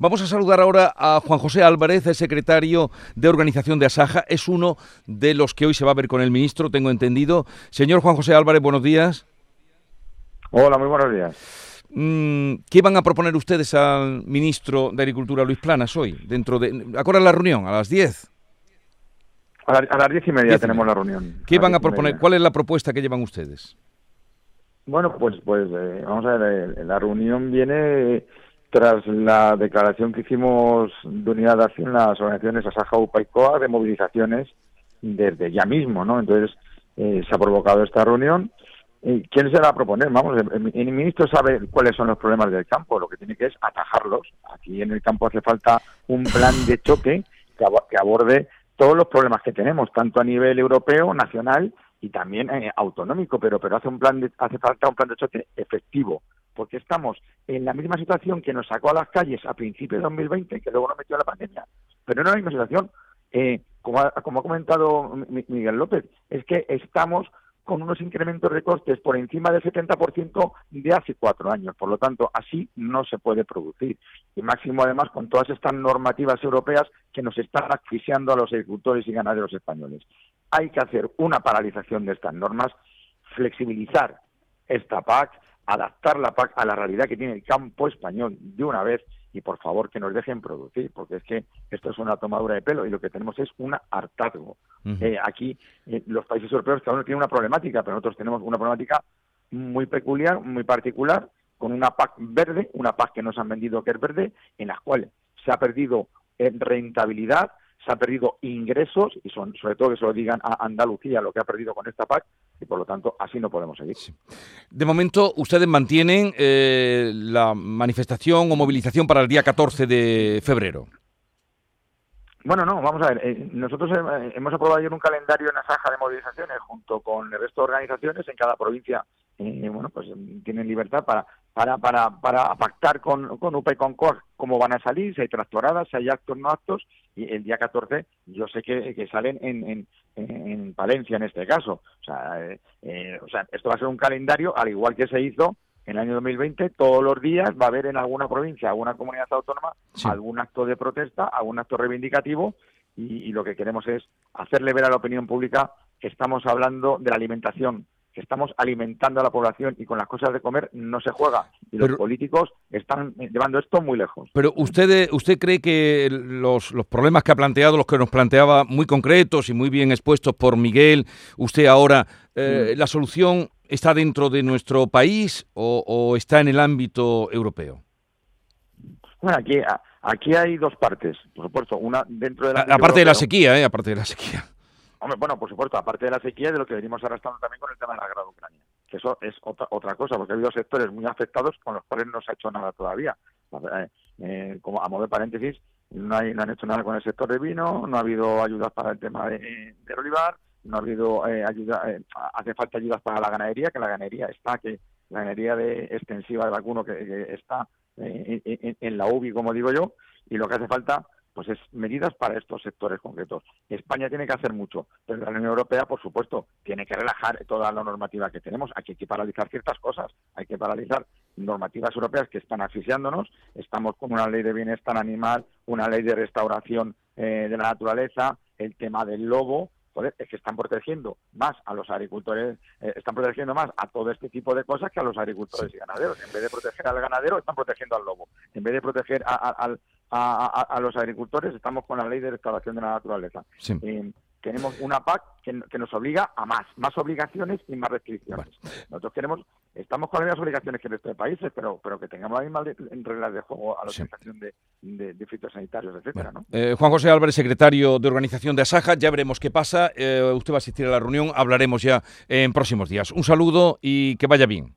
Vamos a saludar ahora a Juan José Álvarez, el secretario de organización de Asaja. Es uno de los que hoy se va a ver con el ministro, tengo entendido. Señor Juan José Álvarez, buenos días. Hola, muy buenos días. Mm, ¿Qué van a proponer ustedes al ministro de Agricultura, Luis Planas, hoy? Dentro de, ¿Acuerda la reunión? ¿A las 10? A, las diez y media tenemos la reunión. ¿Qué van a proponer? ¿Cuál es la propuesta que llevan ustedes? Bueno, pues, pues eh, vamos a ver, eh, la reunión viene tras la declaración que hicimos de unidad de acción las organizaciones Asaja, UPA y de movilizaciones desde ya mismo, ¿no? Entonces eh, se ha provocado esta reunión. ¿Quién se va a proponer? Vamos, el, el, ministro sabe cuáles son los problemas del campo, lo que tiene que es atajarlos. Aquí en el campo hace falta un plan de choque que aborde todos los problemas que tenemos, tanto a nivel europeo, nacional y también eh, autonómico, pero pero hace un plan de, hace falta un plan de choque efectivo, porque estamos en la misma situación que nos sacó a las calles a principios de 2020, que luego nos metió a la pandemia, pero no es la misma situación. Eh, como, como ha comentado Miguel López, es que estamos con unos incrementos de costes por encima del 70% de hace cuatro años. Por lo tanto, así no se puede producir. Y máximo, además, con todas estas normativas europeas que nos están asfixiando a los agricultores y ganaderos españoles. Hay que hacer una paralización de estas normas, flexibilizar esta PAC, adaptar la PAC a la realidad que tiene el campo español de una vez y por favor que nos dejen producir, porque es que esto es una tomadura de pelo y lo que tenemos es un hartazgo. Eh, aquí eh, los países europeos cada uno tiene una problemática, pero nosotros tenemos una problemática muy peculiar, muy particular, con una PAC verde, una PAC que nos han vendido que es verde, en la cual se ha perdido eh, rentabilidad, se ha perdido ingresos y son, sobre todo que se lo digan a Andalucía lo que ha perdido con esta PAC y por lo tanto así no podemos seguir. De momento ustedes mantienen eh, la manifestación o movilización para el día 14 de febrero. Bueno, no, vamos a ver. Eh, nosotros hemos aprobado ayer un calendario en la Asaja de movilizaciones junto con el resto de organizaciones en cada provincia. Eh, bueno, pues tienen libertad para para para para pactar con, con UPA y con COAG cómo van a salir, si hay tractoradas, si hay actos no actos. Y el día 14 yo sé que, que salen en, en, en, Palencia en este caso. O sea, eh, o sea, esto va a ser un calendario al igual que se hizo en el año 2020 todos los días va a haber en alguna provincia, alguna comunidad autónoma, algún acto de protesta, algún acto reivindicativo y, lo que queremos es hacerle ver a la opinión pública que estamos hablando de la alimentación, que estamos alimentando a la población y con las cosas de comer no se juega. Y los políticos están llevando esto muy lejos. Pero usted, usted cree que los, los problemas que ha planteado, los que nos planteaba muy concretos y muy bien expuestos por Miguel, usted ahora, eh, la solución está dentro de nuestro país o, está en el ámbito europeo? Bueno, aquí, aquí hay dos partes, por supuesto. Una dentro de la. Aparte de la sequía, ¿eh? Aparte de la sequía. Hombre, bueno, por supuesto, aparte de la sequía, de lo que venimos arrastrando también con el tema de la guerra de Ucrania. Que eso es otra, otra cosa, porque ha habido sectores muy afectados con los cuales no se ha hecho nada todavía. Eh, eh, como a modo de paréntesis, no, han hecho nada con el sector de vino, no ha habido ayudas para el tema de, olivar, no ha habido eh, ayuda, eh, hace falta ayudas para la ganadería, que la ganadería está, que la ganadería de extensiva de vacuno que, está eh, en, la UBI, como digo yo, y lo que hace falta pues es medidas para estos sectores concretos. España tiene que hacer mucho, pero la Unión Europea, por supuesto, tiene que relajar toda la normativa que tenemos. Aquí hay que paralizar ciertas cosas, hay que paralizar normativas europeas que están asfixiándonos. Estamos con una ley de bienestar animal, una ley de restauración de la naturaleza, el tema del lobo, es que están protegiendo más a los agricultores, eh, están protegiendo más a todo este tipo de cosas que a los agricultores y ganaderos. En vez de proteger al ganadero, están protegiendo al lobo. En vez de proteger a, a, los agricultores, estamos con la ley de restauración de la naturaleza. Eh, tenemos una PAC que, nos obliga a más, más obligaciones y más restricciones. Nosotros queremos, estamos con las mismas obligaciones que el resto de países, pero, pero que tengamos las mismas reglas de juego a la utilización de, de, fitosanitarios, etcétera. ¿no? Eh, Juan José Álvarez, secretario de organización de Asaja, ya veremos qué pasa. Eh, usted va a asistir a la reunión, hablaremos ya en próximos días. Un saludo y que vaya bien.